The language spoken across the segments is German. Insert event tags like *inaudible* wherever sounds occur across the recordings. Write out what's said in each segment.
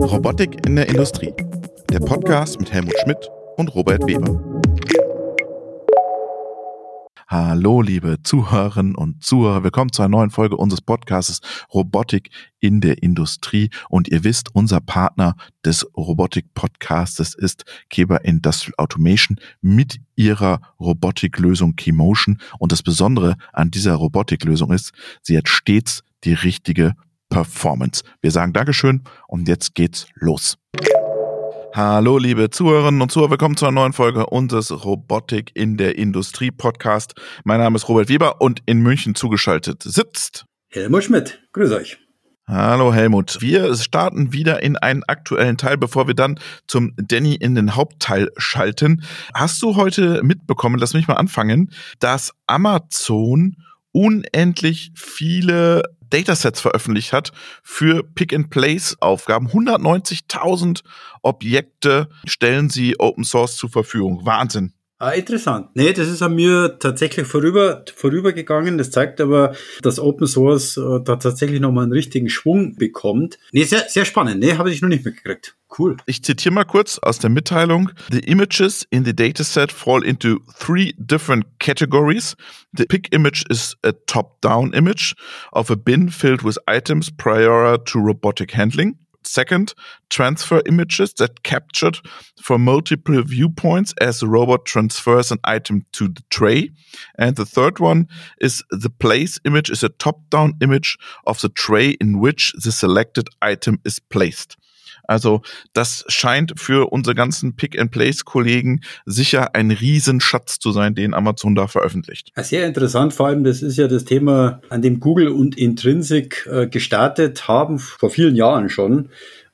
Robotik in der Industrie. Der Podcast mit Helmut Schmidt und Robert Weber. Hallo, liebe Zuhörerinnen und Zuhörer. Willkommen zu einer neuen Folge unseres Podcasts Robotik in der Industrie. Und ihr wisst, unser Partner des Robotik-Podcastes ist Keber Industrial Automation mit ihrer Robotiklösung Keymotion. Und das Besondere an dieser Robotiklösung ist, sie hat stets die richtige Performance. Wir sagen Dankeschön und jetzt geht's los. Hallo, liebe Zuhörerinnen und Zuhörer, willkommen zu einer neuen Folge unseres Robotik in der Industrie Podcast. Mein Name ist Robert Weber und in München zugeschaltet sitzt Helmut Schmidt. Grüß euch. Hallo Helmut. Wir starten wieder in einen aktuellen Teil, bevor wir dann zum Danny in den Hauptteil schalten. Hast du heute mitbekommen, lass mich mal anfangen, dass Amazon unendlich viele Datasets veröffentlicht hat für Pick-and-Place-Aufgaben. 190.000 Objekte stellen sie Open Source zur Verfügung. Wahnsinn. Ah, interessant. Nee, das ist an mir tatsächlich vorüber, vorübergegangen. Das zeigt aber, dass Open Source äh, da tatsächlich nochmal einen richtigen Schwung bekommt. Nee, sehr, sehr spannend. Nee, habe ich noch nicht mitgekriegt. Cool. Ich zitiere mal kurz aus der Mitteilung. The images in the dataset fall into three different categories. The pick image is a top-down image of a bin filled with items prior to robotic handling. Second, transfer images that captured from multiple viewpoints as the robot transfers an item to the tray. And the third one is the place image is a top-down image of the tray in which the selected item is placed. Also das scheint für unsere ganzen Pick-and-Place-Kollegen sicher ein Riesenschatz zu sein, den Amazon da veröffentlicht. Sehr interessant, vor allem das ist ja das Thema, an dem Google und Intrinsic äh, gestartet haben, vor vielen Jahren schon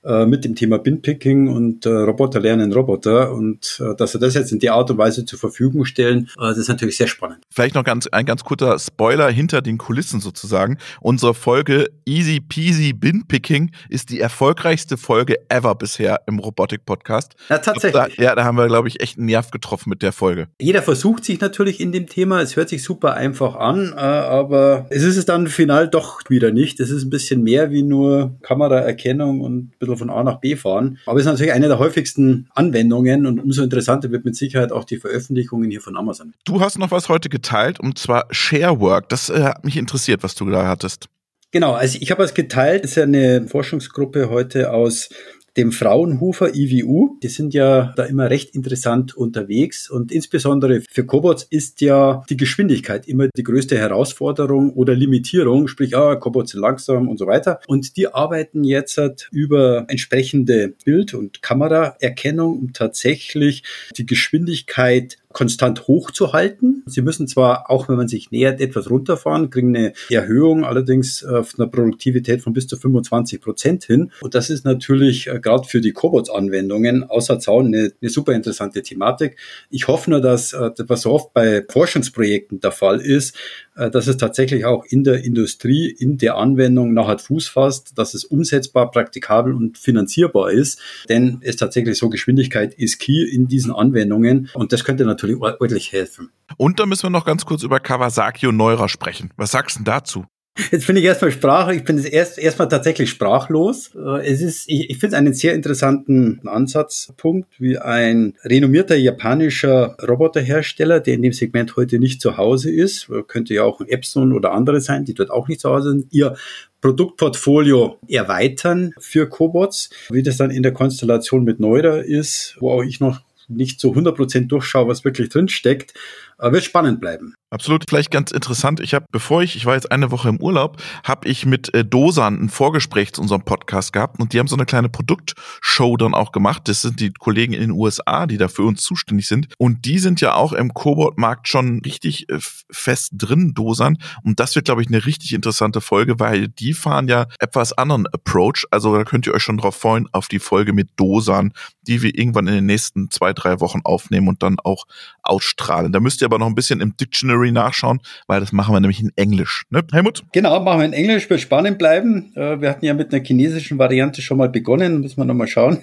äh, mit dem Thema Binpicking und äh, Roboter lernen Roboter und äh, dass sie das jetzt in der Art und Weise zur Verfügung stellen, äh, das ist natürlich sehr spannend. Vielleicht noch ganz ein ganz kurzer Spoiler hinter den Kulissen sozusagen. Unsere Folge Easy Peasy Binpicking ist die erfolgreichste Folge ever bisher im Robotik Podcast. Ja, tatsächlich. Da, ja, da haben wir glaube ich echt einen Nerv getroffen mit der Folge. Jeder versucht sich natürlich in dem Thema. Es hört sich super einfach an, äh, aber es ist es dann final doch wieder nicht. Es ist ein bisschen mehr wie nur Kameraerkennung und ein bisschen von A nach B fahren. Aber es ist natürlich eine der häufigsten Anwendungen und umso interessanter wird mit Sicherheit auch die Veröffentlichungen hier von Amazon. Du hast noch was heute geteilt und zwar Sharework. Das äh, hat mich interessiert, was du da hattest. Genau, also ich habe es geteilt. Das ist ja eine Forschungsgruppe heute aus dem Fraunhofer IWU. Die sind ja da immer recht interessant unterwegs und insbesondere für Cobots ist ja die Geschwindigkeit immer die größte Herausforderung oder Limitierung, sprich, ah, Cobots sind langsam und so weiter. Und die arbeiten jetzt über entsprechende Bild- und Kameraerkennung, um tatsächlich die Geschwindigkeit konstant hochzuhalten. Sie müssen zwar, auch wenn man sich nähert, etwas runterfahren, kriegen eine Erhöhung, allerdings auf einer Produktivität von bis zu 25 Prozent hin. Und das ist natürlich äh, gerade für die Cobots-Anwendungen außer Zaun eine, eine, super interessante Thematik. Ich hoffe nur, dass, äh, was so oft bei Forschungsprojekten der Fall ist, dass es tatsächlich auch in der Industrie, in der Anwendung nachher Fuß fasst, dass es umsetzbar, praktikabel und finanzierbar ist. Denn es tatsächlich so, Geschwindigkeit ist key in diesen Anwendungen. Und das könnte natürlich ordentlich helfen. Und da müssen wir noch ganz kurz über Kawasaki und Neurer sprechen. Was sagst du dazu? Jetzt bin ich erstmal Sprache, ich bin erst erstmal tatsächlich sprachlos. Äh, es ist, ich, ich finde einen sehr interessanten Ansatzpunkt, wie ein renommierter japanischer Roboterhersteller, der in dem Segment heute nicht zu Hause ist, könnte ja auch ein Epson oder andere sein, die dort auch nicht zu Hause sind, ihr Produktportfolio erweitern für Cobots. Wie das dann in der Konstellation mit Neurer ist, wo auch ich noch nicht so 100% durchschaue, was wirklich drin steckt, wird spannend bleiben. Absolut, vielleicht ganz interessant. Ich habe, bevor ich, ich war jetzt eine Woche im Urlaub, habe ich mit äh, Dosan ein Vorgespräch zu unserem Podcast gehabt und die haben so eine kleine Produktshow dann auch gemacht. Das sind die Kollegen in den USA, die da für uns zuständig sind. Und die sind ja auch im Cobot-Markt schon richtig äh, fest drin, Dosan. Und das wird, glaube ich, eine richtig interessante Folge, weil die fahren ja etwas anderen Approach. Also da könnt ihr euch schon drauf freuen, auf die Folge mit Dosan, die wir irgendwann in den nächsten zwei, drei Wochen aufnehmen und dann auch ausstrahlen. Da müsst ihr aber noch ein bisschen im Dictionary nachschauen, weil das machen wir nämlich in Englisch. Ne, Helmut? Genau, machen wir in Englisch, wird spannend bleiben. Äh, wir hatten ja mit einer chinesischen Variante schon mal begonnen, müssen wir nochmal schauen,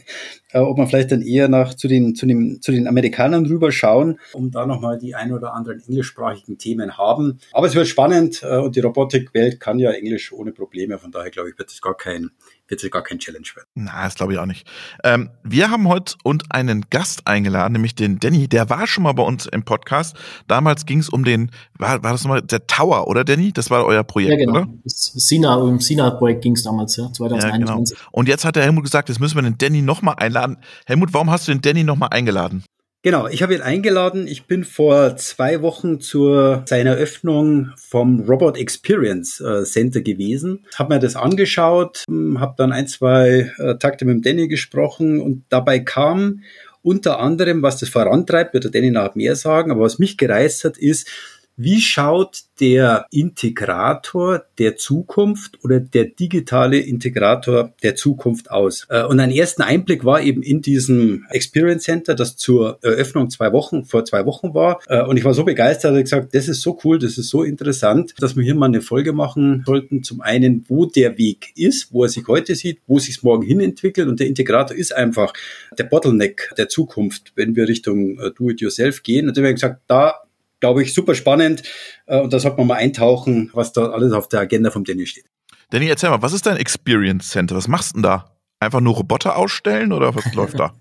äh, ob wir vielleicht dann eher nach zu den, zu den, zu den Amerikanern rüberschauen, um da nochmal die ein oder anderen englischsprachigen Themen haben. Aber es wird spannend äh, und die Robotikwelt kann ja Englisch ohne Probleme, von daher glaube ich, wird es gar kein, wird es gar kein Challenge werden. Na, das glaube ich auch nicht. Ähm, wir haben heute und einen Gast eingeladen, nämlich den Danny. Der war schon mal bei uns im Podcast. Damals ging es um den, war, war das nochmal der Tower, oder Danny? Das war euer Projekt, ja, genau. oder? Das Sina, um Sina-Projekt ging es damals, ja, 2021. Ja, genau. Und jetzt hat der Helmut gesagt, jetzt müssen wir den Danny nochmal einladen. Helmut, warum hast du den Danny nochmal eingeladen? Genau, ich habe ihn eingeladen. Ich bin vor zwei Wochen zu seiner Öffnung vom Robot Experience äh, Center gewesen, habe mir das angeschaut, hm, habe dann ein, zwei äh, Takte mit dem Danny gesprochen und dabei kam unter anderem, was das vorantreibt, wird der Danny nachher mehr sagen, aber was mich gereizt hat, ist, wie schaut der Integrator der Zukunft oder der digitale Integrator der Zukunft aus? Äh, und ein ersten Einblick war eben in diesem Experience Center, das zur Eröffnung zwei Wochen, vor zwei Wochen war. Äh, und ich war so begeistert, dass ich gesagt, das ist so cool, das ist so interessant, dass wir hier mal eine Folge machen sollten. Zum einen, wo der Weg ist, wo er sich heute sieht, wo sich es morgen hin entwickelt. Und der Integrator ist einfach der Bottleneck der Zukunft, wenn wir Richtung äh, Do-it-yourself gehen. Und dann habe ich gesagt, da glaube ich, super spannend. Äh, und da sollte man mal eintauchen, was da alles auf der Agenda vom Dennis steht. Danny, erzähl mal, was ist dein Experience Center? Was machst du denn da? Einfach nur Roboter ausstellen oder was *laughs* läuft da?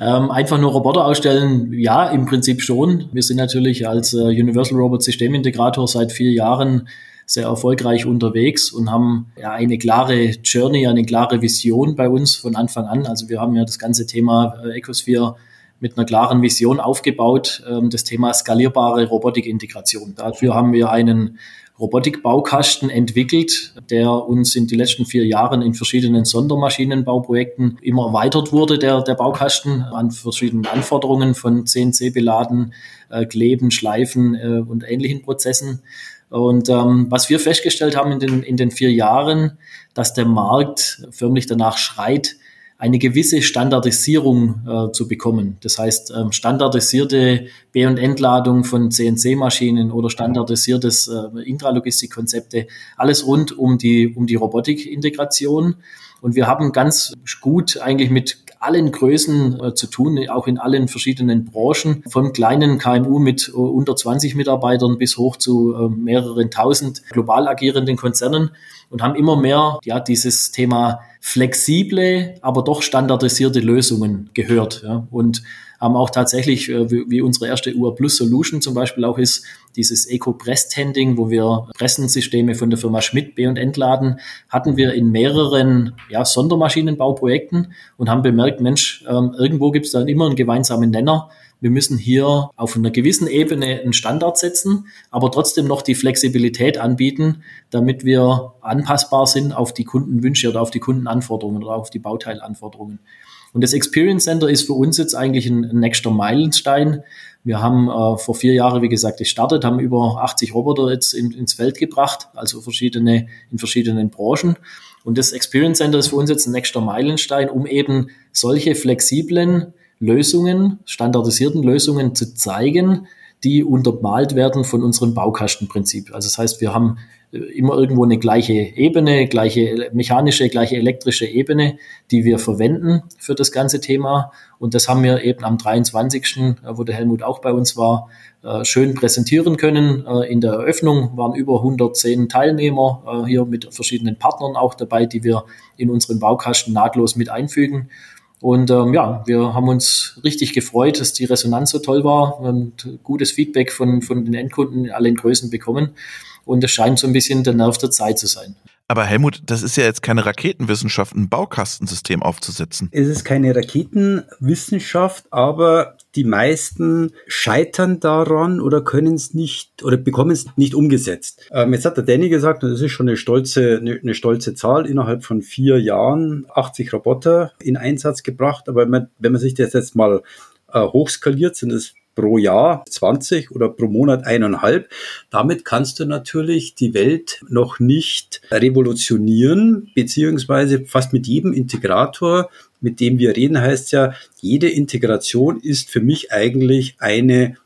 Ähm, einfach nur Roboter ausstellen, ja, im Prinzip schon. Wir sind natürlich als äh, Universal Robot Systemintegrator seit vier Jahren sehr erfolgreich unterwegs und haben ja eine klare Journey, eine klare Vision bei uns von Anfang an. Also wir haben ja das ganze Thema äh, Ecosphere mit einer klaren Vision aufgebaut, ähm, das Thema skalierbare Robotikintegration. Dafür haben wir einen Robotikbaukasten entwickelt, der uns in den letzten vier Jahren in verschiedenen Sondermaschinenbauprojekten immer erweitert wurde, der, der Baukasten an verschiedenen Anforderungen von CNC-Beladen, äh, Kleben, Schleifen äh, und ähnlichen Prozessen. Und ähm, was wir festgestellt haben in den, in den vier Jahren, dass der Markt förmlich danach schreit, eine gewisse Standardisierung äh, zu bekommen. Das heißt, ähm, standardisierte B- und Entladung von CNC-Maschinen oder standardisiertes äh, Intralogistikkonzepte, alles rund um die, um die Robotikintegration. Und wir haben ganz gut eigentlich mit allen Größen äh, zu tun, auch in allen verschiedenen Branchen, von kleinen KMU mit äh, unter 20 Mitarbeitern bis hoch zu äh, mehreren tausend global agierenden Konzernen und haben immer mehr ja dieses Thema flexible, aber doch standardisierte Lösungen gehört. Ja. Und haben auch tatsächlich, äh, wie, wie unsere erste UR Plus Solution zum Beispiel auch ist, dieses Eco Press Tending, wo wir Pressensysteme von der Firma Schmidt B und entladen, hatten wir in mehreren ja, Sondermaschinenbauprojekten und haben bemerkt, Mensch, ähm, irgendwo gibt es dann immer einen gemeinsamen Nenner. Wir müssen hier auf einer gewissen Ebene einen Standard setzen, aber trotzdem noch die Flexibilität anbieten, damit wir anpassbar sind auf die Kundenwünsche oder auf die Kundenanforderungen oder auf die Bauteilanforderungen. Und das Experience Center ist für uns jetzt eigentlich ein, ein nächster Meilenstein. Wir haben äh, vor vier Jahren, wie gesagt, gestartet, haben über 80 Roboter jetzt in, ins Feld gebracht, also verschiedene, in verschiedenen Branchen. Und das Experience Center ist für uns jetzt ein nächster Meilenstein, um eben solche flexiblen Lösungen, standardisierten Lösungen zu zeigen, die untermalt werden von unserem Baukastenprinzip. Also das heißt, wir haben immer irgendwo eine gleiche Ebene, gleiche mechanische, gleiche elektrische Ebene, die wir verwenden für das ganze Thema. Und das haben wir eben am 23., äh, wo der Helmut auch bei uns war, äh, schön präsentieren können. Äh, in der Eröffnung waren über 110 Teilnehmer hier mit verschiedenen Partnern auch dabei, die wir in unseren Baukasten nahtlos mit einfügen. Und ähm, ja, wir haben uns richtig gefreut, dass die Resonanz so toll war und gutes Feedback von, von den Endkunden in allen Größen bekommen. Und es scheint so ein bisschen der Nerv der Zeit zu sein. Aber Helmut, das ist ja jetzt keine Raketenwissenschaft, ein Baukastensystem aufzusetzen. Es ist keine Raketenwissenschaft, aber die meisten scheitern daran oder können es nicht oder bekommen es nicht umgesetzt. Ähm, jetzt hat der Danny gesagt, das ist schon eine stolze, eine, eine, stolze Zahl, innerhalb von vier Jahren 80 Roboter in Einsatz gebracht. Aber wenn man, wenn man sich das jetzt mal äh, hochskaliert, sind es pro Jahr 20 oder pro Monat eineinhalb. Damit kannst du natürlich die Welt noch nicht revolutionieren, beziehungsweise fast mit jedem Integrator, mit dem wir reden, heißt ja, jede Integration ist für mich eigentlich eine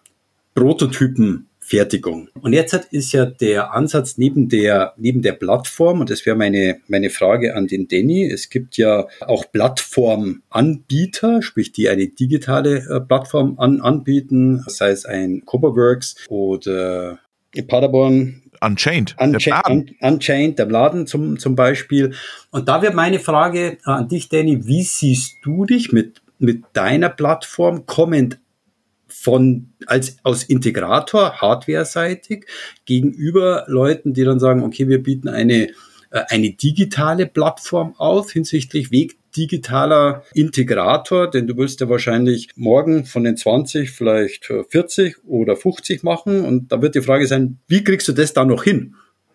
Prototypen Fertigung. Und jetzt ist ja der Ansatz neben der, neben der Plattform, und das wäre meine, meine Frage an den Danny, es gibt ja auch Plattformanbieter, sprich die eine digitale äh, Plattform an, anbieten, sei es ein Coverworks oder Paderborn Unchained. Unchained, der Unchained, der Laden zum, zum Beispiel. Und da wäre meine Frage an dich, Danny, wie siehst du dich mit, mit deiner Plattform kommend von als aus Integrator hardware-seitig gegenüber Leuten, die dann sagen, okay, wir bieten eine äh, eine digitale Plattform auf hinsichtlich Weg digitaler Integrator, denn du willst ja wahrscheinlich morgen von den 20 vielleicht 40 oder 50 machen und da wird die Frage sein, wie kriegst du das da noch hin?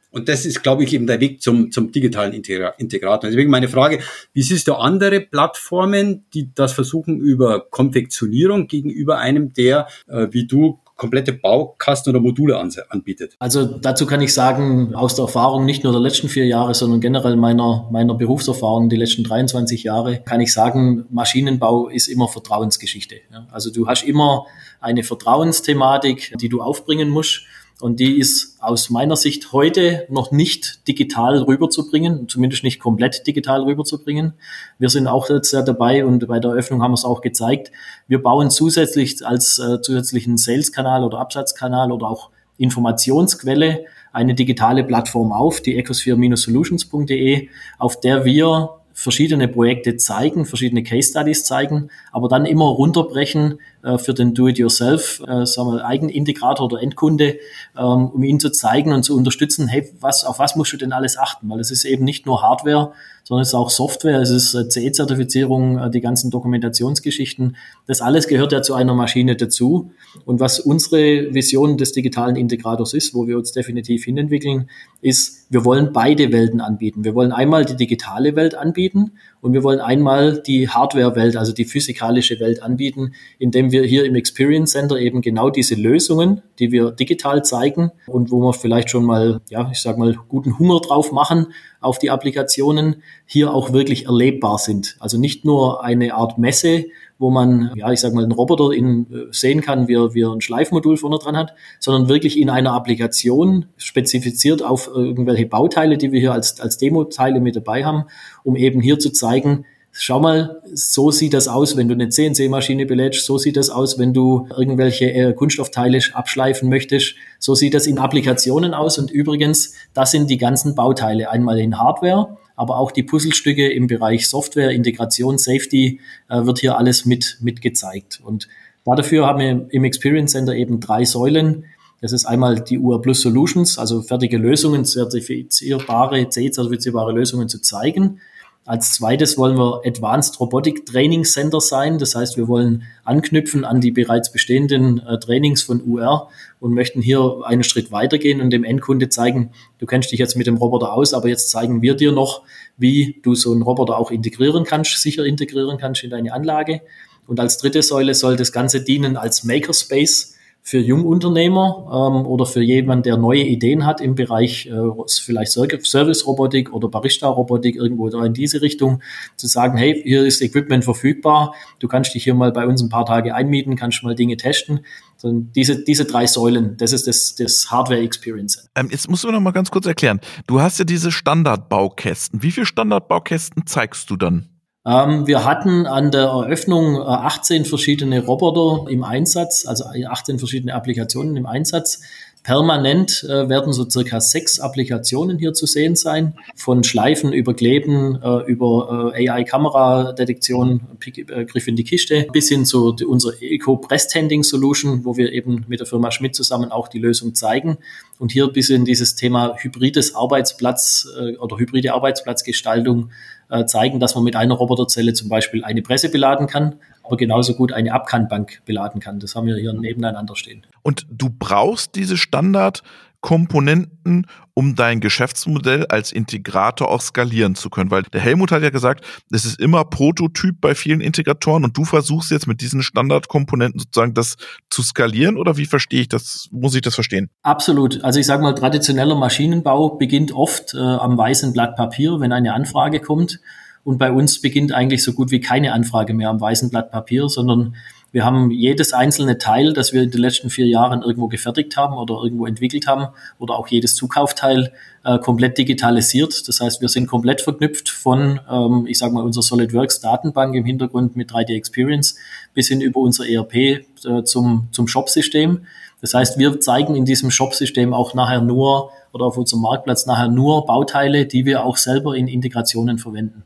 Und das ist, glaube ich, eben der Weg zum, zum digitalen Integrator. Deswegen meine Frage, wie siehst du andere Plattformen, die das versuchen über Konfektionierung gegenüber einem, der, äh, wie du, komplette Baukasten oder Module anbietet? Also dazu kann ich sagen, aus der Erfahrung nicht nur der letzten vier Jahre, sondern generell meiner, meiner Berufserfahrung die letzten 23 Jahre, kann ich sagen, Maschinenbau ist immer Vertrauensgeschichte. Also du hast immer eine Vertrauensthematik, die du aufbringen musst. Und die ist aus meiner Sicht heute noch nicht digital rüberzubringen, zumindest nicht komplett digital rüberzubringen. Wir sind auch jetzt dabei und bei der Eröffnung haben wir es auch gezeigt. Wir bauen zusätzlich als äh, zusätzlichen Sales-Kanal oder Absatzkanal oder auch Informationsquelle eine digitale Plattform auf, die ecosphere-solutions.de, auf der wir verschiedene Projekte zeigen, verschiedene Case Studies zeigen, aber dann immer runterbrechen äh, für den Do-it-yourself, äh, sagen wir, Eigenintegrator oder Endkunde, ähm, um ihn zu zeigen und zu unterstützen, hey, was, auf was musst du denn alles achten? Weil es ist eben nicht nur Hardware, sondern es ist auch Software, es ist äh, CE-Zertifizierung, äh, die ganzen Dokumentationsgeschichten. Das alles gehört ja zu einer Maschine dazu. Und was unsere Vision des digitalen Integrators ist, wo wir uns definitiv hinentwickeln, ist, wir wollen beide Welten anbieten. Wir wollen einmal die digitale Welt anbieten und wir wollen einmal die Hardware-Welt, also die physikalische Welt anbieten, indem wir hier im Experience Center eben genau diese Lösungen, die wir digital zeigen und wo wir vielleicht schon mal, ja, ich sag mal, guten Hunger drauf machen auf die Applikationen, hier auch wirklich erlebbar sind. Also nicht nur eine Art Messe, wo man, ja, ich sag mal, einen Roboter in, äh, sehen kann, wie er, wie er ein Schleifmodul vorne dran hat, sondern wirklich in einer Applikation spezifiziert auf irgendwelche Bauteile, die wir hier als, als Demo-Teile mit dabei haben, um eben hier zu zeigen, Schau mal, so sieht das aus, wenn du eine CNC-Maschine belädst, so sieht das aus, wenn du irgendwelche äh, Kunststoffteile abschleifen möchtest, so sieht das in Applikationen aus. Und übrigens, das sind die ganzen Bauteile, einmal in Hardware, aber auch die Puzzlestücke im Bereich Software, Integration, Safety äh, wird hier alles mit, mit gezeigt. Und dafür haben wir im Experience Center eben drei Säulen. Das ist einmal die UR Plus Solutions, also fertige Lösungen, zertifizierbare, C-zertifizierbare Lösungen zu zeigen. Als zweites wollen wir Advanced Robotic Training Center sein. Das heißt, wir wollen anknüpfen an die bereits bestehenden äh, Trainings von UR und möchten hier einen Schritt weitergehen und dem Endkunde zeigen, du kennst dich jetzt mit dem Roboter aus, aber jetzt zeigen wir dir noch, wie du so einen Roboter auch integrieren kannst, sicher integrieren kannst in deine Anlage. Und als dritte Säule soll das Ganze dienen als Makerspace für Jungunternehmer ähm, oder für jemanden, der neue Ideen hat im Bereich äh, vielleicht Service-Robotik oder Barista-Robotik irgendwo da in diese Richtung, zu sagen, hey, hier ist Equipment verfügbar, du kannst dich hier mal bei uns ein paar Tage einmieten, kannst mal Dinge testen. Also diese, diese drei Säulen, das ist das, das Hardware-Experience. Ähm, jetzt musst du noch mal ganz kurz erklären. Du hast ja diese Standardbaukästen. Wie viele Standardbaukästen zeigst du dann? Ähm, wir hatten an der Eröffnung 18 äh, verschiedene Roboter im Einsatz, also 18 verschiedene Applikationen im Einsatz. Permanent äh, werden so circa sechs Applikationen hier zu sehen sein, von Schleifen über Kleben, äh, über äh, AI-Kameradetektion, äh, Griff in die Kiste, bis hin zu die, unserer Eco-Breast-Handing-Solution, wo wir eben mit der Firma Schmidt zusammen auch die Lösung zeigen. Und hier bis in dieses Thema hybrides Arbeitsplatz äh, oder hybride Arbeitsplatzgestaltung äh, zeigen, dass man mit einer Roboterzelle zum Beispiel eine Presse beladen kann, aber genauso gut eine Abkannbank beladen kann. Das haben wir hier nebeneinander stehen. Und du brauchst diese Standard Komponenten, um dein Geschäftsmodell als Integrator auch skalieren zu können. Weil der Helmut hat ja gesagt, es ist immer Prototyp bei vielen Integratoren und du versuchst jetzt mit diesen Standardkomponenten sozusagen das zu skalieren oder wie verstehe ich das? Muss ich das verstehen? Absolut. Also ich sage mal, traditioneller Maschinenbau beginnt oft äh, am weißen Blatt Papier, wenn eine Anfrage kommt. Und bei uns beginnt eigentlich so gut wie keine Anfrage mehr am weißen Blatt Papier, sondern Wir haben jedes einzelne Teil, das wir in den letzten vier Jahren irgendwo gefertigt haben oder irgendwo entwickelt haben oder auch jedes Zukaufteil äh, komplett digitalisiert. Das heißt, wir sind komplett verknüpft von, ähm, ich sage mal, unserer SolidWorks Datenbank im Hintergrund mit 3D Experience bis hin über unser ERP äh, zum, zum Shop-System. Das heißt, wir zeigen in diesem Shop-System auch nachher nur oder auf unserem Marktplatz nachher nur Bauteile, die wir auch selber in Integrationen verwenden.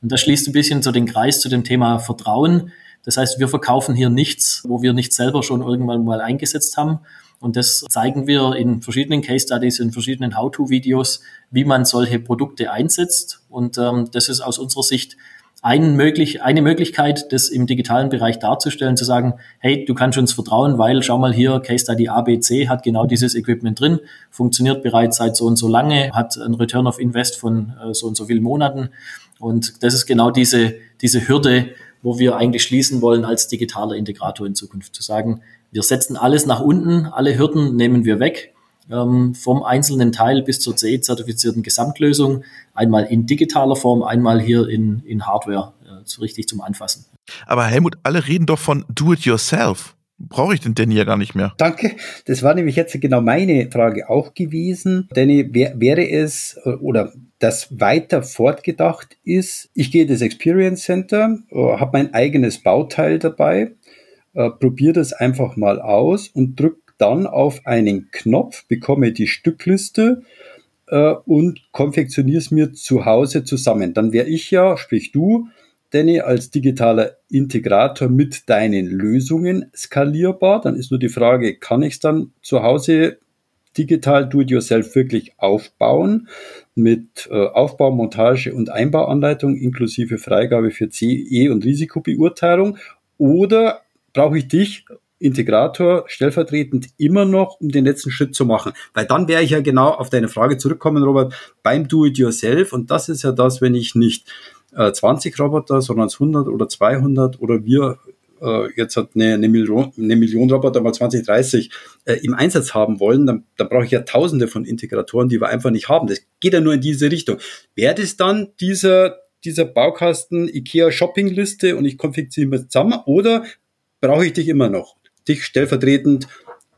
Und das schließt ein bisschen so den Kreis zu dem Thema Vertrauen. Das heißt, wir verkaufen hier nichts, wo wir nicht selber schon irgendwann mal eingesetzt haben. Und das zeigen wir in verschiedenen Case Studies, in verschiedenen How-to-Videos, wie man solche Produkte einsetzt. Und ähm, das ist aus unserer Sicht ein möglich, eine Möglichkeit, das im digitalen Bereich darzustellen, zu sagen, hey, du kannst uns vertrauen, weil schau mal hier, Case Study ABC hat genau dieses Equipment drin, funktioniert bereits seit so und so lange, hat ein Return of Invest von äh, so und so vielen Monaten. Und das ist genau diese, diese Hürde, wo wir eigentlich schließen wollen als digitaler Integrator in Zukunft. Zu sagen, wir setzen alles nach unten, alle Hürden nehmen wir weg, ähm, vom einzelnen Teil bis zur CE-zertifizierten Gesamtlösung, einmal in digitaler Form, einmal hier in, in Hardware, äh, so richtig zum Anfassen. Aber Helmut, alle reden doch von Do-it-yourself. Brauche ich den Danny ja gar nicht mehr. Danke. Das war nämlich jetzt genau meine Frage auch gewesen. Danny, wär, wäre es oder das weiter fortgedacht ist, ich gehe das Experience Center, äh, habe mein eigenes Bauteil dabei, äh, probiere das einfach mal aus und drücke dann auf einen Knopf, bekomme die Stückliste äh, und konfektioniere es mir zu Hause zusammen. Dann wäre ich ja, sprich du, Danny, als digitaler Integrator mit deinen Lösungen skalierbar. Dann ist nur die Frage, kann ich es dann zu Hause digital do-it-yourself wirklich aufbauen mit äh, Aufbau, Montage und Einbauanleitung inklusive Freigabe für CE und Risikobeurteilung oder brauche ich dich Integrator stellvertretend immer noch, um den letzten Schritt zu machen. Weil dann wäre ich ja genau auf deine Frage zurückkommen, Robert, beim Do-it-yourself. Und das ist ja das, wenn ich nicht äh, 20 Roboter, sondern 100 oder 200 oder wir äh, jetzt hat eine, eine, Million, eine Million Roboter mal 2030 äh, im Einsatz haben wollen, dann, dann brauche ich ja tausende von Integratoren, die wir einfach nicht haben. Das geht ja nur in diese Richtung. Wäre das dann dieser, dieser Baukasten IKEA Shoppingliste und ich konfektioniere zusammen oder brauche ich dich immer noch? dich stellvertretend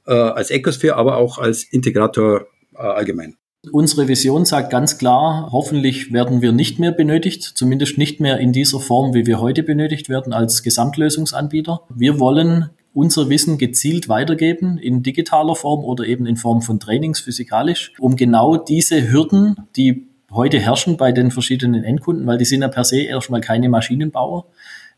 äh, als Ecosphere, aber auch als Integrator äh, allgemein. Unsere Vision sagt ganz klar, hoffentlich werden wir nicht mehr benötigt, zumindest nicht mehr in dieser Form, wie wir heute benötigt werden als Gesamtlösungsanbieter. Wir wollen unser Wissen gezielt weitergeben in digitaler Form oder eben in Form von Trainings physikalisch, um genau diese Hürden, die heute herrschen bei den verschiedenen Endkunden, weil die sind ja per se erstmal keine Maschinenbauer,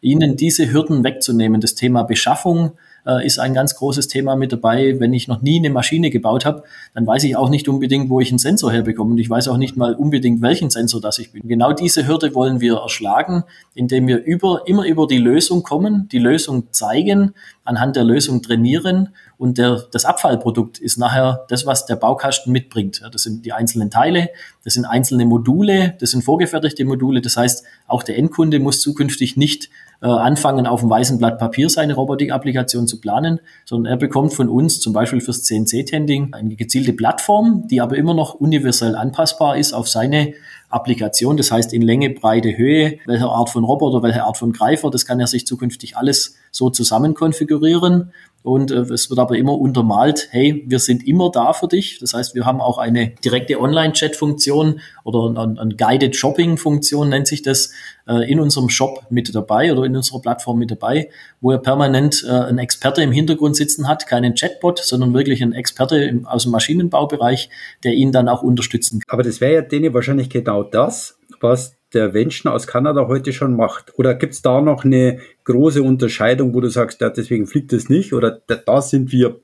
ihnen diese Hürden wegzunehmen. Das Thema Beschaffung, äh, ist ein ganz großes Thema mit dabei. Wenn ich noch nie eine Maschine gebaut habe, dann weiß ich auch nicht unbedingt, wo ich einen Sensor herbekomme und ich weiß auch nicht mal unbedingt, welchen Sensor das ich bin. Genau diese Hürde wollen wir erschlagen, indem wir über, immer über die Lösung kommen, die Lösung zeigen, anhand der Lösung trainieren und der, das Abfallprodukt ist nachher das, was der Baukasten mitbringt. Das sind die einzelnen Teile, das sind einzelne Module, das sind vorgefertigte Module. Das heißt, auch der Endkunde muss zukünftig nicht äh, anfangen, auf einem weißen Blatt Papier seine Robotik-Applikation zu planen, sondern er bekommt von uns zum Beispiel fürs CNC-Tending eine gezielte Plattform, die aber immer noch universell anpassbar ist auf seine Applikation. Das heißt in Länge, Breite, Höhe, welche Art von Roboter, welche Art von Greifer, das kann er sich zukünftig alles so zusammen konfigurieren. Und äh, es wird aber immer untermalt, hey, wir sind immer da für dich. Das heißt, wir haben auch eine direkte Online-Chat-Funktion oder eine, eine Guided Shopping-Funktion nennt sich das äh, in unserem Shop mit dabei oder in unserer Plattform mit dabei, wo er permanent äh, einen Experte im Hintergrund sitzen hat, keinen Chatbot, sondern wirklich einen Experte im, aus dem Maschinenbaubereich, der ihn dann auch unterstützen kann. Aber das wäre ja denen wahrscheinlich genau das, was der Wenschner aus Kanada heute schon macht? Oder gibt es da noch eine große Unterscheidung, wo du sagst, ja, deswegen fliegt es nicht oder da, sind wir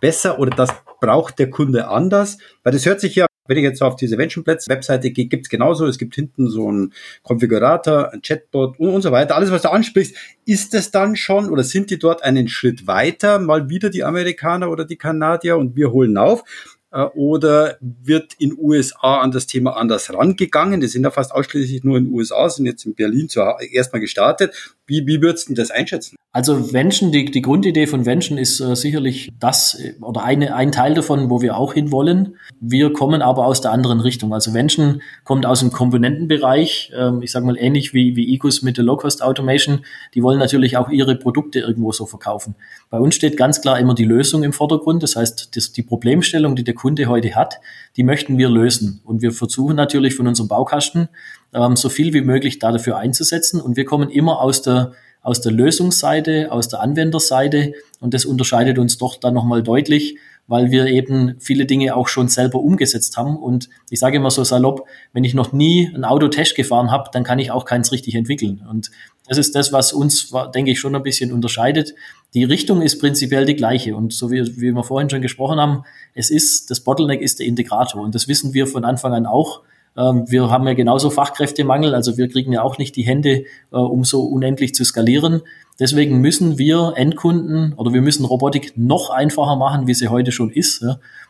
besser oder das braucht der Kunde anders? Weil das hört sich ja wenn ich jetzt auf diese Ventionplätze-Webseite gehe, gibt's genauso. Es gibt hinten so einen Konfigurator, ein Chatbot und, und so weiter. Alles, was du ansprichst, ist es dann schon oder sind die dort einen Schritt weiter? Mal wieder die Amerikaner oder die Kanadier und wir holen auf. Äh, oder wird in USA an das Thema anders rangegangen? Die sind ja fast ausschließlich nur in USA, sind jetzt in Berlin zuerst mal gestartet. Wie, wie würdest du das einschätzen? Also Vention, die, die Grundidee von Vention ist äh, sicherlich das äh, oder eine, ein Teil davon, wo wir auch hinwollen. Wir kommen aber aus der anderen Richtung. Also Vention kommt aus dem Komponentenbereich, ähm, ich sage mal ähnlich wie, wie Ecos mit der Low-Cost Automation. Die wollen natürlich auch ihre Produkte irgendwo so verkaufen. Bei uns steht ganz klar immer die Lösung im Vordergrund. Das heißt, das, die Problemstellung, die der Kunde heute hat, die möchten wir lösen. Und wir versuchen natürlich von unserem Baukasten ähm, so viel wie möglich da dafür einzusetzen. Und wir kommen immer aus der aus der Lösungsseite, aus der Anwenderseite und das unterscheidet uns doch dann nochmal deutlich, weil wir eben viele Dinge auch schon selber umgesetzt haben. Und ich sage immer so salopp, wenn ich noch nie ein Auto Test gefahren habe, dann kann ich auch keins richtig entwickeln. Und das ist das, was uns, denke ich, schon ein bisschen unterscheidet. Die Richtung ist prinzipiell die gleiche. Und so wie, wie wir vorhin schon gesprochen haben, es ist, das Bottleneck ist der Integrator. Und das wissen wir von Anfang an auch. Ähm, wir haben ja genauso Fachkräftemangel, also wir kriegen ja auch nicht die Hände, äh, um so unendlich zu skalieren. Deswegen müssen wir Endkunden oder wir müssen Robotik noch einfacher machen, wie sie heute schon ist.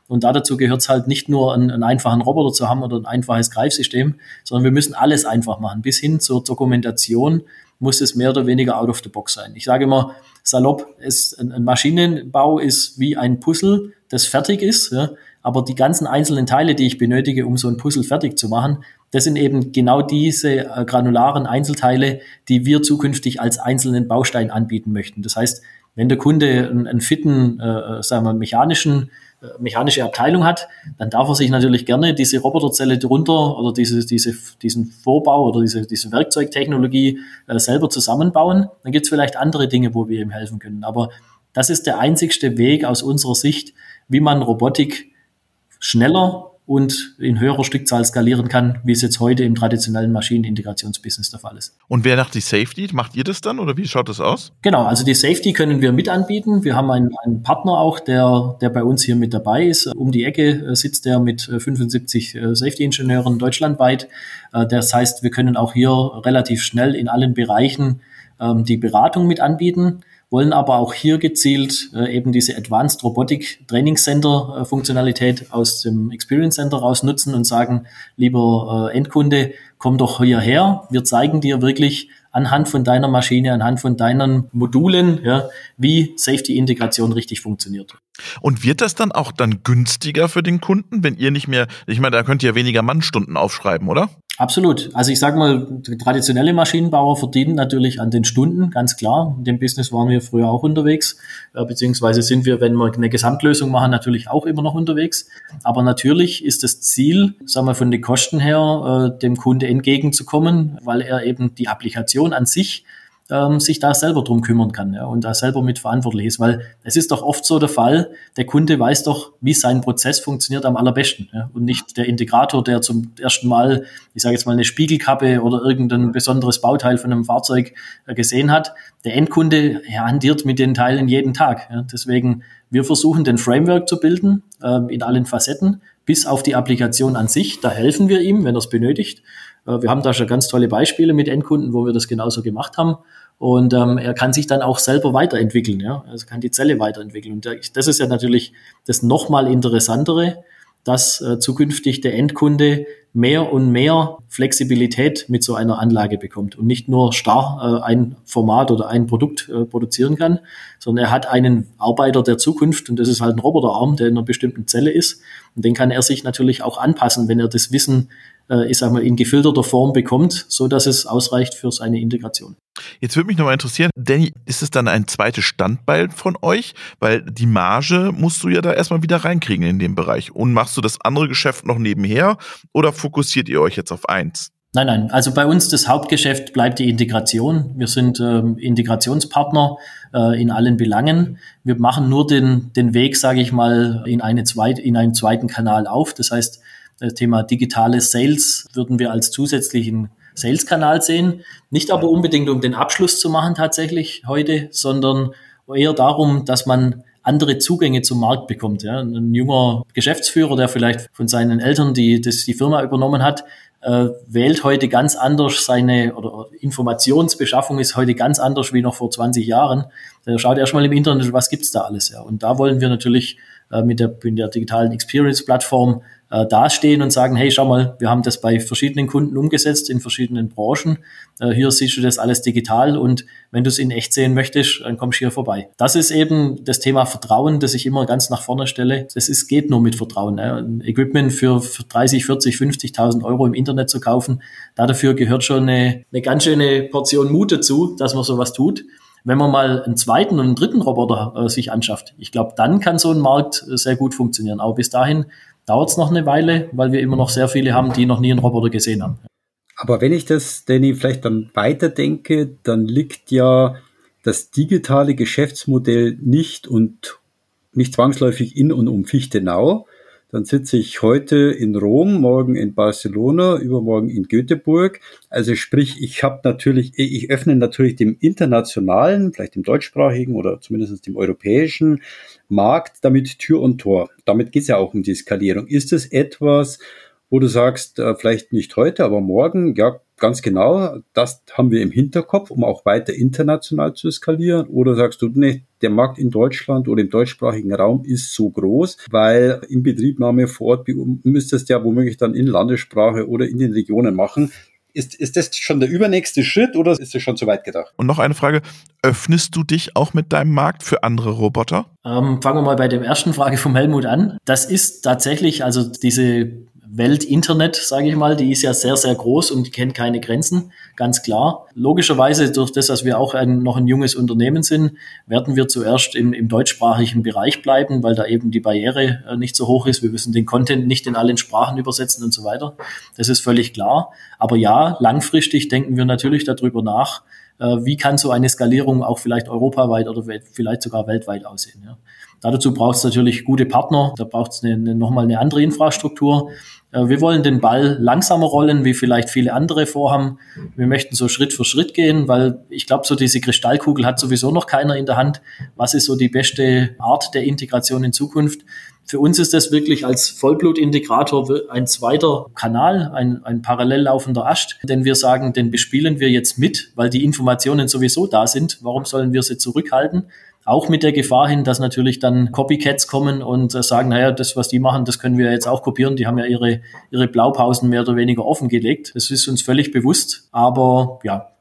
Und dazu gehört es halt nicht nur einen, einen, einfachen Roboter zu haben oder ein einfaches Greifsystem, sondern wir müssen alles einfach machen. Bis hin zur Dokumentation muss es mehr oder weniger out of the box sein. Ich sage immer salopp, es, ein Maschinenbau ist wie ein Puzzle, das fertig ist. Aber die ganzen einzelnen Teile, die ich benötige, um so ein Puzzle fertig zu machen, das sind eben genau diese äh, granularen Einzelteile, die wir zukünftig als einzelnen Baustein anbieten möchten. Das heißt, wenn der Kunde einen, einen fitten, äh, äh sagen wir, mechanischen, äh, mechanische Abteilung hat, dann darf er sich natürlich gerne diese Roboterzelle drunter oder diese, diese, diesen Vorbau oder diese, diese Werkzeugtechnologie äh, selber zusammenbauen. Dann gibt es vielleicht andere Dinge, wo wir ihm helfen können. Aber das ist der einzigste Weg aus unserer Sicht, wie man Robotik schneller und in höherer Stückzahl skalieren kann, wie es jetzt heute im traditionellen Maschinenintegrationsbusiness der Fall ist. Und wer macht die Safety? Macht ihr das dann oder wie schaut das aus? Genau, also die Safety können wir mit anbieten. Wir haben einen, einen Partner auch, der, der bei uns hier mit dabei ist. Um die Ecke äh, sitzt der mit 75 äh, äh, Safety-Ingenieuren deutschlandweit. Das heißt, wir können auch hier relativ schnell in allen Bereichen ähm, die Beratung mit anbieten wollen aber auch hier gezielt äh, eben diese Advanced Robotic Training Center äh, Funktionalität aus dem Experience Center raus nutzen und sagen, lieber äh, Endkunde, komm doch hierher, wir zeigen dir wirklich anhand von deiner Maschine, anhand von deinen Modulen, ja, wie Safety-Integration richtig funktioniert. Und wird das dann auch dann günstiger für den Kunden, wenn ihr nicht mehr, ich meine, da könnt ihr weniger Mannstunden aufschreiben, oder? Absolut. Also ich sage mal, traditionelle Maschinenbauer verdienen natürlich an den Stunden, ganz klar. In dem Business waren wir früher auch unterwegs, äh, beziehungsweise sind wir, wenn wir eine Gesamtlösung machen, natürlich auch immer noch unterwegs. Aber natürlich ist das Ziel, sagen wir von den Kosten her, äh, dem Kunde entgegenzukommen, weil er eben die Applikation an sich ähm, sich da selber drum kümmern kann ja, und da selber mit verantwortlich ist. Weil es ist doch oft so der Fall, der Kunde weiß doch, wie sein Prozess funktioniert am allerbesten ja, und nicht der Integrator, der zum ersten Mal, ich sage jetzt mal, eine Spiegelkappe oder irgendein besonderes Bauteil von einem Fahrzeug äh, gesehen hat. Der Endkunde ja, hantiert mit den Teilen jeden Tag. Ja. Deswegen, wir versuchen den Framework zu bilden äh, in allen Facetten, bis auf die Applikation an sich. Da helfen wir ihm, wenn er es benötigt. Äh, wir haben da schon ganz tolle Beispiele mit Endkunden, wo wir das genauso gemacht haben. Und ähm, er kann sich dann auch selber weiterentwickeln, ja. Also kann die Zelle weiterentwickeln. Und das ist ja natürlich das nochmal interessantere, dass äh, zukünftig der Endkunde mehr und mehr Flexibilität mit so einer Anlage bekommt und nicht nur starr äh, ein Format oder ein Produkt äh, produzieren kann, sondern er hat einen Arbeiter der Zukunft und das ist halt ein Roboterarm, der in einer bestimmten Zelle ist und den kann er sich natürlich auch anpassen, wenn er das Wissen äh, ich sag mal, in gefilterter Form bekommt, so dass es ausreicht für seine Integration. Jetzt würde mich nochmal interessieren, Danny, ist es dann ein zweites Standbein von euch? Weil die Marge musst du ja da erstmal wieder reinkriegen in dem Bereich. Und machst du das andere Geschäft noch nebenher oder fokussiert ihr euch jetzt auf eins? Nein, nein. Also bei uns das Hauptgeschäft bleibt die Integration. Wir sind ähm, Integrationspartner äh, in allen Belangen. Wir machen nur den, den Weg, sage ich mal, in, eine zweit, in einen zweiten Kanal auf. Das heißt, das Thema digitale Sales würden wir als zusätzlichen Sales-Kanal sehen. Nicht aber unbedingt, um den Abschluss zu machen tatsächlich heute, sondern eher darum, dass man andere Zugänge zum Markt bekommt. Ja. Ein junger Geschäftsführer, der vielleicht von seinen Eltern die, das, die Firma übernommen hat, äh, wählt heute ganz anders seine oder Informationsbeschaffung ist heute ganz anders wie noch vor 20 Jahren. Der schaut erstmal im Internet, was gibt's da alles. Ja. Und da wollen wir natürlich äh, mit, der, mit der digitalen Experience-Plattform äh, dastehen und sagen, hey, schau mal, wir haben das bei verschiedenen Kunden umgesetzt in verschiedenen Branchen. Äh, hier siehst du das alles digital und wenn du es in echt sehen möchtest, dann kommst du hier vorbei. Das ist eben das Thema Vertrauen, das ich immer ganz nach vorne stelle. Das geht nur mit Vertrauen. Ein Equipment für 30, 40, 50.000 Euro im Internet zu kaufen, dafür gehört schon eine, eine ganz schöne Portion Mut dazu, dass man sowas tut. Wenn man mal einen zweiten und einen dritten Roboter äh, sich anschafft, ich glaube, dann kann so ein Markt äh, sehr gut funktionieren. Aber bis dahin dauert es noch eine Weile, weil wir immer noch sehr viele haben, die noch nie einen Roboter gesehen haben. Aber wenn ich das, Danny, vielleicht dann weiterdenke, dann liegt ja das digitale Geschäftsmodell nicht und nicht zwangsläufig in und um Fichtenau, dann sitze ich heute in Rom, morgen in Barcelona, übermorgen in Göteborg. Also sprich, ich habe natürlich, ich öffne natürlich dem internationalen, vielleicht dem deutschsprachigen oder zumindest dem europäischen Markt damit Tür und Tor. Damit geht es ja auch um die Skalierung. Ist es etwas, wo du sagst, äh, vielleicht nicht heute, aber morgen, ja, ganz genau, das haben wir im Hinterkopf, um auch weiter international zu skalieren? Oder sagst du, nee, der Markt in Deutschland oder im deutschsprachigen Raum ist so groß, weil in Betriebnahme vor Ort müsstest du ja womöglich dann in Landessprache oder in den Regionen machen. Ist, ist das schon der übernächste Schritt oder ist das schon zu weit gedacht? Und noch eine Frage. Öffnest du dich auch mit deinem Markt für andere Roboter? Ähm, fangen wir mal bei der ersten Frage vom Helmut an. Das ist tatsächlich, also diese Welt-Internet, sage ich mal, die ist ja sehr, sehr groß und die kennt keine Grenzen, ganz klar. Logischerweise, durch das, dass wir auch ein, noch ein junges Unternehmen sind, werden wir zuerst im, im deutschsprachigen Bereich bleiben, weil da eben die Barriere äh, nicht so hoch ist. Wir müssen den Content nicht in allen Sprachen übersetzen und so weiter. Das ist völlig klar. Aber ja, langfristig denken wir natürlich darüber nach, äh, wie kann so eine Skalierung auch vielleicht europaweit oder vielleicht sogar weltweit aussehen. Ja. Dazu braucht es natürlich gute Partner, da braucht es eine, eine, nochmal eine andere Infrastruktur. Äh, wir wollen den Ball langsamer rollen, wie vielleicht viele andere vorhaben. Wir möchten so Schritt für Schritt gehen, weil ich glaube, so diese Kristallkugel hat sowieso noch keiner in der Hand. Was ist so die beste Art der Integration in Zukunft? Für uns ist das wirklich als Vollblutintegrator ein zweiter Kanal, ein, ein parallel laufender Ast, denn wir sagen, den bespielen wir jetzt mit, weil die Informationen sowieso da sind. Warum sollen wir sie zurückhalten? Auch mit der Gefahr hin, dass natürlich dann Copycats kommen und äh, sagen, naja, das, was die machen, das können wir jetzt auch kopieren. Die haben ja ihre, ihre Blaupausen mehr oder weniger offengelegt. Das ist uns völlig bewusst. Aber ja,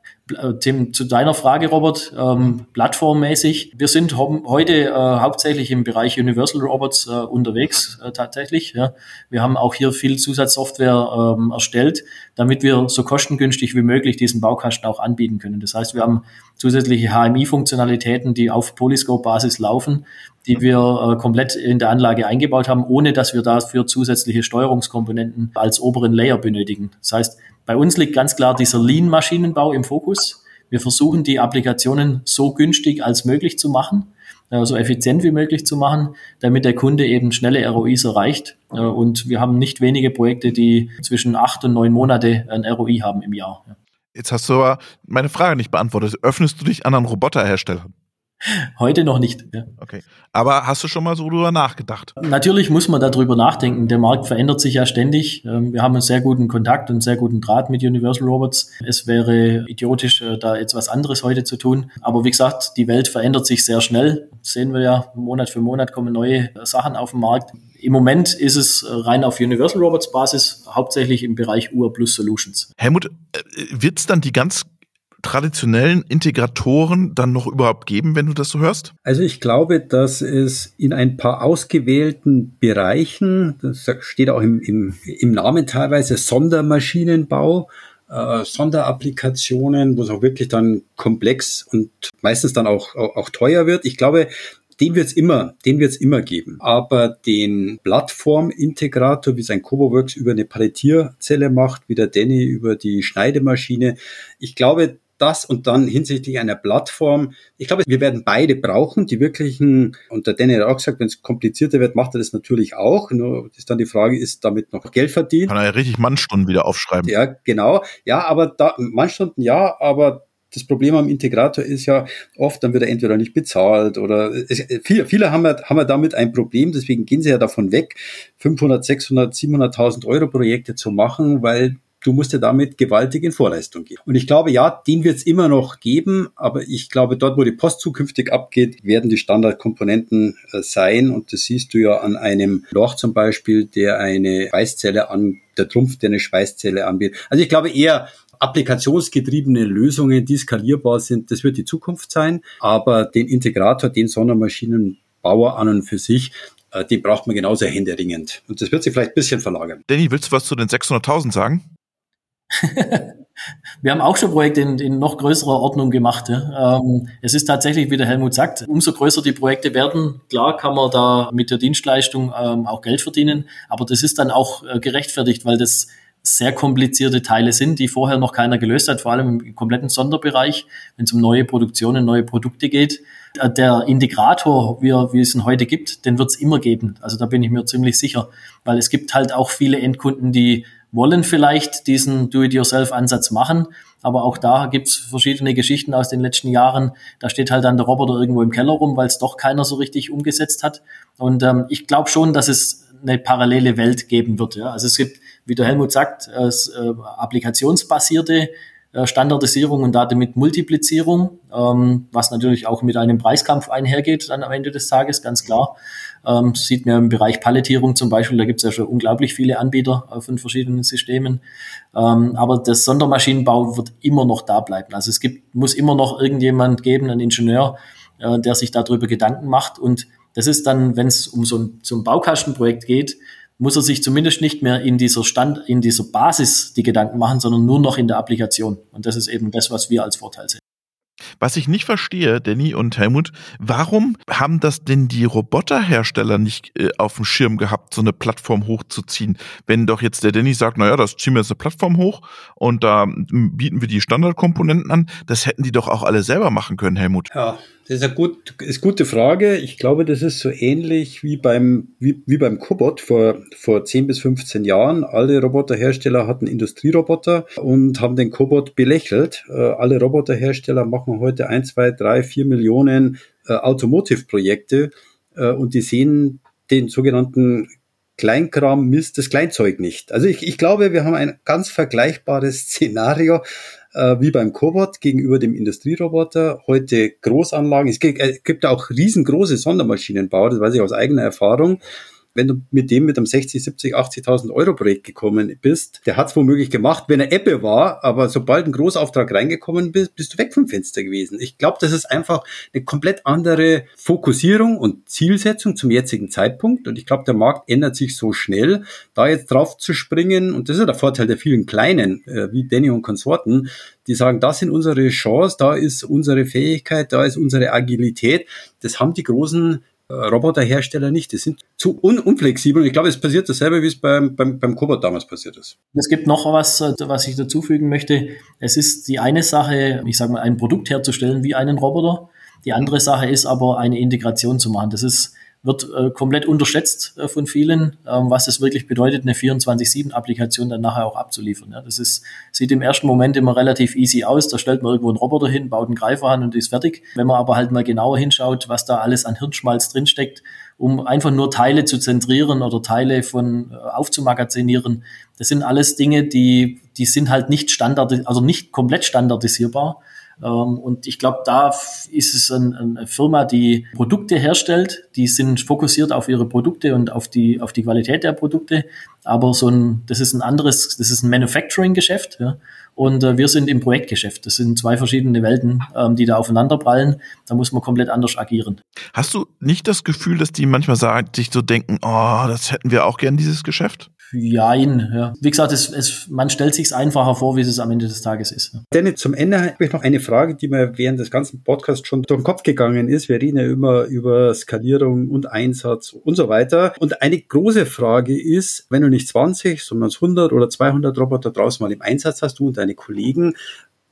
Tim, zu deiner Frage, Robert, ähm, plattformmäßig. Wir sind heute äh, hauptsächlich im Bereich Universal Robots äh, unterwegs, äh, tatsächlich. Ja. Wir haben auch hier viel Zusatzsoftware ähm, erstellt, damit wir so kostengünstig wie möglich diesen Baukasten auch anbieten können. Das heißt, wir haben zusätzliche HMI-Funktionalitäten, die auf Polyscope-Basis laufen, die wir äh, komplett in der Anlage eingebaut haben, ohne dass wir dafür zusätzliche Steuerungskomponenten als oberen Layer benötigen. Das heißt, bei uns liegt ganz klar dieser Lean-Maschinenbau im Fokus. Wir versuchen, die Applikationen so günstig als möglich zu machen, äh, so effizient wie möglich zu machen, damit der Kunde eben schnelle ROIs erreicht. Äh, und wir haben nicht wenige Projekte, die zwischen acht und neun Monate ein ROI haben im Jahr. Jetzt hast du aber meine Frage nicht beantwortet. Öffnest du dich anderen Roboterherstellern? Heute noch nicht. Ja. Okay. Aber hast du schon mal so drüber nachgedacht? Natürlich muss man darüber nachdenken. Der Markt verändert sich ja ständig. Ähm, wir haben einen sehr guten Kontakt und einen sehr guten Draht mit Universal Robots. Es wäre idiotisch, äh, da jetzt was anderes heute zu tun. Aber wie gesagt, die Welt verändert sich sehr schnell. Das sehen wir ja, Monat für Monat kommen neue Sachen auf den Markt. Im Moment ist es äh, rein auf Universal Robots Basis, hauptsächlich im Bereich UR Plus Solutions. Helmut, äh, wird es dann die ganz traditionellen Integratoren dann noch überhaupt geben, wenn du das so hörst? Also ich glaube, dass es in ein paar ausgewählten Bereichen, das steht auch im, im, im Namen teilweise, Sondermaschinenbau, äh, Sonderapplikationen, wo es auch wirklich dann komplex und meistens dann auch, auch, auch teuer wird. Ich glaube, den wird es immer, den wird es immer geben. Aber den Plattformintegrator, wie sein CoboWorks über eine Palettierzelle macht, wie der Danny über die Schneidemaschine, ich glaube, das und dann hinsichtlich einer Plattform. Ich glaube, wir werden beide brauchen, die wirklichen, und der Danny hat auch gesagt, wenn es komplizierter wird, macht er das natürlich auch. Nur ist dann die Frage, ist damit noch Geld verdient? Kann er ja richtig Mannstunden wieder aufschreiben. Ja, genau. Ja, aber da, Mannstunden ja, aber das Problem am Integrator ist ja oft, dann wird er entweder nicht bezahlt oder es, viele, viele haben, ja, haben ja damit ein Problem, deswegen gehen sie ja davon weg, 500, 600, 700.000 Euro Projekte zu machen, weil du musst ja damit gewaltig in Vorleistung gehen. Und ich glaube, ja, den wird es immer noch geben, aber ich glaube, dort, wo die Post zukünftig abgeht, werden die Standardkomponenten äh, sein. Und das siehst du ja an einem Loch zum Beispiel, der eine Schweißzelle an, der Trumpf, der eine Schweißzelle anbietet. Also ich glaube eher, applikationsgetriebene Lösungen, die skalierbar sind, das wird die Zukunft sein. Aber den Integrator, den Sondermaschinenbauer an und für sich, äh, den braucht man genauso händeringend. Und das wird sich vielleicht ein bisschen verlagern. Danny, willst du was zu den 600.000 sagen? Wir haben auch schon Projekte in, in noch größerer Ordnung gemacht. Ja. Ähm, es ist tatsächlich, wie der Helmut sagt, umso größer die Projekte werden, klar kann man da mit der Dienstleistung ähm, auch Geld verdienen, aber das ist dann auch äh, gerechtfertigt, weil das sehr komplizierte Teile sind, die vorher noch keiner gelöst hat, vor allem im kompletten Sonderbereich, wenn es um neue Produktionen, neue Produkte geht. Äh, der Integrator, wie, er, wie es ihn heute gibt, den wird es immer geben. Also da bin ich mir ziemlich sicher, weil es gibt halt auch viele Endkunden, die wollen vielleicht diesen Do-it-yourself-Ansatz machen, aber auch da gibt's verschiedene Geschichten aus den letzten Jahren. Da steht halt dann der Roboter irgendwo im Keller rum, weil es doch keiner so richtig umgesetzt hat. Und ähm, ich glaube schon, dass es eine parallele Welt geben wird. Ja? Also es gibt, wie der Helmut sagt, äh, äh, applikationsbasierte äh, Standardisierung und damit Multiplizierung, ähm, was natürlich auch mit einem Preiskampf einhergeht dann am Ende des Tages, ganz klar. Ähm, sieht man im Bereich Palettierung zum Beispiel, da gibt es ja schon unglaublich viele Anbieter äh, von verschiedenen Systemen. Ähm, aber das Sondermaschinenbau wird immer noch da bleiben. Also es gibt, muss immer noch irgendjemand geben, ein Ingenieur, äh, der sich darüber Gedanken macht. Und das ist dann, wenn es um so ein, so ein Baukastenprojekt geht, muss er sich zumindest nicht mehr in dieser Stand, in dieser Basis die Gedanken machen, sondern nur noch in der Applikation. Und das ist eben das, was wir als Vorteil sehen. Was ich nicht verstehe, Danny und Helmut, warum haben das denn die Roboterhersteller nicht äh, auf dem Schirm gehabt, so eine Plattform hochzuziehen? Wenn doch jetzt der Danny sagt, naja, das ziehen wir jetzt eine Plattform hoch und da bieten wir die Standardkomponenten an, das hätten die doch auch alle selber machen können, Helmut. Ja, das ist eine gut, ist gute Frage. Ich glaube, das ist so ähnlich wie beim, wie, wie beim Cobot vor, vor 10 bis 15 Jahren. Alle Roboterhersteller hatten Industrieroboter und haben den Cobot belächelt. Äh, alle Roboterhersteller machen heute 1, 2, 3, 4 Millionen äh, Automotive-Projekte äh, und die sehen den sogenannten Kleinkram misst das Kleinzeug nicht. Also ich, ich glaube, wir haben ein ganz vergleichbares *laughs* Szenario äh, wie beim Cobot gegenüber dem Industrieroboter. Heute Großanlagen. Es gibt, äh, gibt auch riesengroße Sondermaschinenbau, das weiß ich aus eigener Erfahrung wenn du mit dem mit einem 60, 70, 80.000 Euro Projekt gekommen bist, der hat es womöglich gemacht, wenn er Ebbe war, aber sobald ein Großauftrag reingekommen bist, bist du weg vom Fenster gewesen. Ich glaube, das ist einfach eine komplett andere Fokussierung und Zielsetzung zum jetzigen Zeitpunkt und ich glaube, der Markt ändert sich so schnell, da jetzt drauf zu springen und das ist ja der Vorteil der vielen Kleinen, äh, wie Danny und Konsorten, die sagen, das sind unsere Chance, da ist unsere Fähigkeit, da ist unsere Agilität. Das haben die großen Roboterhersteller nicht. Die sind zu un unflexibel. Ich glaube, es passiert dasselbe, wie es beim, beim, beim Cobot damals passiert ist. Es gibt noch was, äh, was ich dazufügen möchte. Es ist die eine Sache, ich sage mal, ein Produkt herzustellen wie einen Roboter. Die andere Sache ist aber, eine Integration zu machen. Das ist wird äh, komplett unterschätzt äh, von vielen, ähm, was es wirklich bedeutet, eine 24-7-Applikation dann nachher auch abzuliefern. Ja. Das ist, sieht im ersten Moment immer relativ easy aus. Da stellt man irgendwo einen Roboter hin, baut einen Greifer an und ist fertig. Wenn man aber halt mal genauer hinschaut, was da alles an Hirnschmalz drinsteckt, um einfach nur Teile zu zentrieren oder Teile von äh, aufzumagazinieren, das sind alles Dinge, die, die sind halt nicht standard, also nicht komplett standardisierbar. Ähm, und ich glaube, da ist es eine Firma, die Produkte herstellt, die sind fokussiert auf ihre Produkte und auf die, auf die Qualität der Produkte. Aber so ein, das ist ein anderes, das ist ein Manufacturing-Geschäft. Ja. Und äh, wir sind im Projektgeschäft. Das sind zwei verschiedene Welten, ähm, die da aufeinanderprallen. Da muss man komplett anders agieren. Hast du nicht das Gefühl, dass die manchmal sagen, sich so denken, oh, das hätten wir auch gern, dieses Geschäft? Jein, ja. Wie gesagt, es, es, man stellt sich einfacher vor, wie es am Ende des Tages ist. Ja. Dennis, zum Ende habe ich noch eine Frage, die mir während des ganzen Podcasts schon durch den Kopf gegangen ist. Wir reden ja immer über Skalierung und Einsatz und so weiter. Und eine große Frage ist, wenn du nicht 20, sondern 100 oder 200 Roboter draußen mal im Einsatz hast, du und deine Kollegen,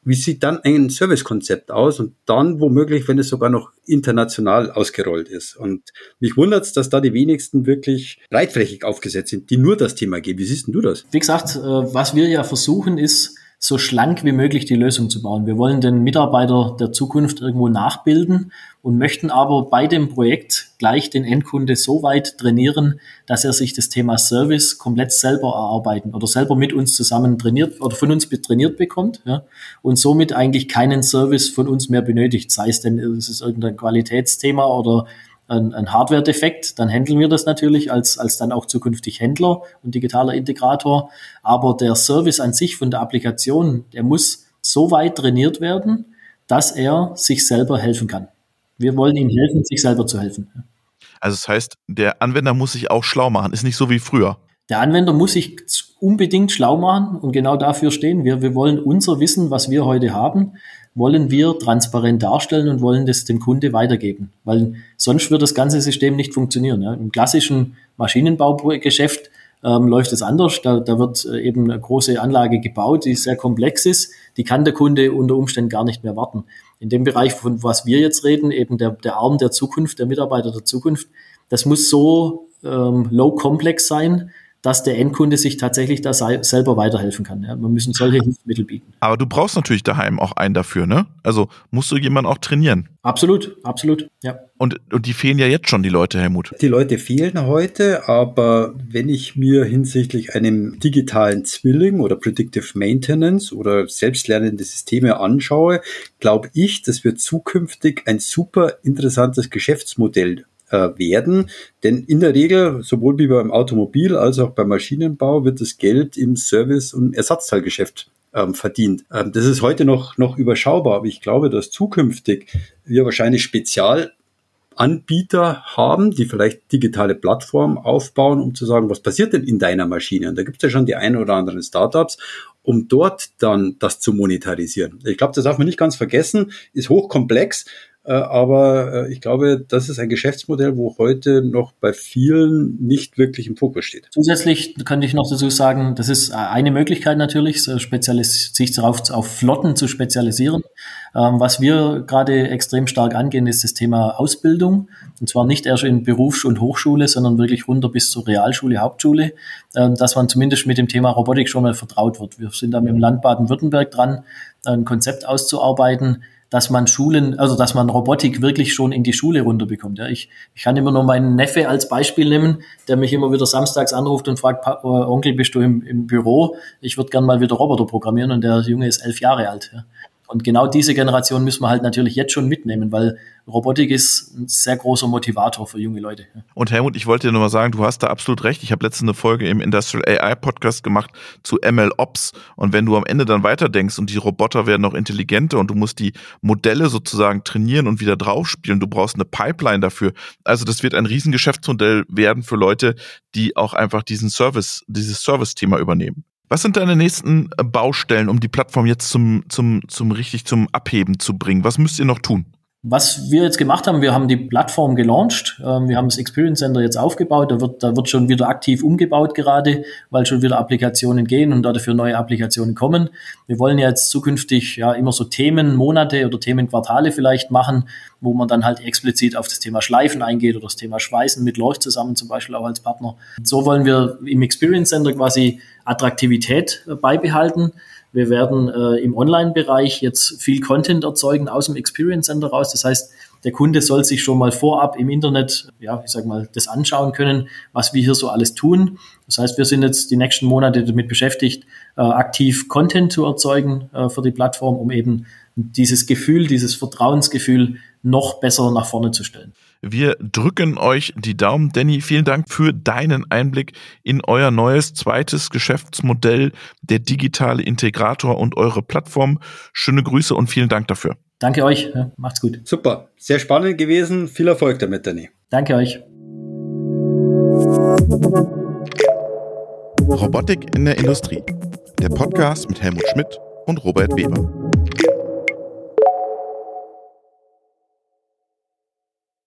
wie sieht dann ein Servicekonzept aus und dann womöglich, wenn es sogar noch international ausgerollt ist. Und mich wundert es, dass da die wenigsten wirklich breitflächig aufgesetzt sind, die nur das Thema geben. Wie siehst du das? Wie gesagt, äh, was wir ja versuchen ist, so schlank wie möglich die Lösung zu bauen. Wir wollen den Mitarbeiter der Zukunft irgendwo nachbilden und möchten aber bei dem Projekt gleich den Endkunde so weit trainieren, dass er sich das Thema Service komplett selber erarbeiten oder selber mit uns zusammen trainiert oder von uns trainiert bekommt ja, und somit eigentlich keinen Service von uns mehr benötigt. Sei es denn, es ist irgendein Qualitätsthema oder ein, ein Hardware-Defekt, dann handeln wir das natürlich als, als dann auch zukünftig Händler und digitaler Integrator. Aber der Service an sich von der Applikation, der muss so weit trainiert werden, dass er sich selber helfen kann. Wir wollen ihm helfen, sich selber zu helfen. Also das heißt, der Anwender muss sich auch schlau machen, ist nicht so wie früher. Der Anwender muss sich unbedingt schlau machen und genau dafür stehen wir. Wir wollen unser Wissen, was wir heute haben, wollen wir transparent darstellen und wollen das dem Kunde weitergeben, weil sonst wird das ganze System nicht funktionieren. Ja. Im klassischen Maschinenbaugeschäft ähm, läuft es anders. Da, da wird äh, eben eine große Anlage gebaut, die sehr komplex ist. Die kann der Kunde unter Umständen gar nicht mehr warten. In dem Bereich, von was wir jetzt reden, eben der, der Arm der Zukunft, der Mitarbeiter der Zukunft, das muss so ähm, low complex sein, dass der Endkunde sich tatsächlich da selber weiterhelfen kann. Ja. Wir müssen solche Hilfsmittel bieten. Aber du brauchst natürlich daheim auch einen dafür, ne? Also musst du jemanden auch trainieren. Absolut, absolut, ja. Und, und die fehlen ja jetzt schon, die Leute, Helmut. Die Leute fehlen heute, aber wenn ich mir hinsichtlich einem digitalen Zwilling oder Predictive Maintenance oder selbstlernende Systeme anschaue, glaube ich, dass wir zukünftig ein super interessantes Geschäftsmodell äh, werden. Denn in der Regel, sowohl wie beim Automobil als auch beim Maschinenbau, wird das Geld im Service- und Ersatzteilgeschäft ähm, verdient. Ähm, das ist heute noch, noch überschaubar, aber ich glaube, dass zukünftig wir wahrscheinlich Spezial Anbieter haben, die vielleicht digitale Plattformen aufbauen, um zu sagen, was passiert denn in deiner Maschine? Und da gibt es ja schon die ein oder anderen Startups, um dort dann das zu monetarisieren. Ich glaube, das darf man nicht ganz vergessen, ist hochkomplex, aber äh, ich glaube, das ist ein Geschäftsmodell, wo heute noch bei vielen nicht wirklich im Fokus steht. Zusätzlich könnte ich noch dazu sagen, das ist eine Möglichkeit natürlich, sich darauf auf Flotten zu spezialisieren. Ähm, was wir gerade extrem stark angehen, ist das Thema Ausbildung. Und zwar nicht erst in Berufs- und Hochschule, sondern wirklich runter bis zur Realschule, Hauptschule, ähm, dass man zumindest mit dem Thema Robotik schon mal vertraut wird. Wir sind da mit dem Land Baden-Württemberg dran, ein Konzept auszuarbeiten, dass man Schulen, also dass man Robotik wirklich schon in die Schule runterbekommt. Ja, ich, ich kann immer nur meinen Neffe als Beispiel nehmen, der mich immer wieder samstags anruft und fragt, äh, Onkel, bist du im, im Büro? Ich würde gern mal wieder Roboter programmieren und der Junge ist elf Jahre alt. Ja. Und genau diese Generation müssen wir halt natürlich jetzt schon mitnehmen, weil Robotik ist ein sehr großer Motivator für junge Leute. Und Helmut, ich wollte dir nur mal sagen, du hast da absolut recht. Ich habe letztens eine Folge im Industrial AI Podcast gemacht zu ML Ops. Und wenn du am Ende dann weiterdenkst und die Roboter werden noch intelligenter und du musst die Modelle sozusagen trainieren und wieder draufspielen, du brauchst eine Pipeline dafür. Also das wird ein Riesengeschäftsmodell werden für Leute, die auch einfach diesen Service, dieses Service-Thema übernehmen. Was sind deine nächsten äh, Baustellen, um die Plattform jetzt zum, zum, zum richtig zum Abheben zu bringen? Was müsst ihr noch tun? Was wir jetzt gemacht haben, wir haben die Plattform gelauncht, ähm, wir haben das Experience Center jetzt aufgebaut, da wird, da wird schon wieder aktiv umgebaut gerade, weil schon wieder Applikationen gehen und dafür neue Applikationen kommen. Wir wollen jetzt zukünftig ja immer so Themenmonate oder Themenquartale vielleicht machen, wo man dann halt explizit auf das Thema Schleifen eingeht oder das Thema Schweißen mit Leucht zusammen zum Beispiel auch als Partner. So wollen wir im Experience Center quasi Attraktivität äh, beibehalten. Wir werden äh, im Online-Bereich jetzt viel Content erzeugen aus dem Experience Center raus. Das heißt, der Kunde soll sich schon mal vorab im Internet, ja, ich sag mal, das anschauen können, was wir hier so alles tun. Das heißt, wir sind jetzt die nächsten Monate damit beschäftigt, äh, aktiv Content zu erzeugen äh, für die Plattform, um eben dieses Gefühl, dieses Vertrauensgefühl noch besser nach vorne zu stellen. Wir drücken euch die Daumen. Danny, vielen Dank für deinen Einblick in euer neues zweites Geschäftsmodell, der digitale Integrator und eure Plattform. Schöne Grüße und vielen Dank dafür. Danke euch. Macht's gut. Super. Sehr spannend gewesen. Viel Erfolg damit, Danny. Danke euch. Robotik in der Industrie. Der Podcast mit Helmut Schmidt und Robert Weber.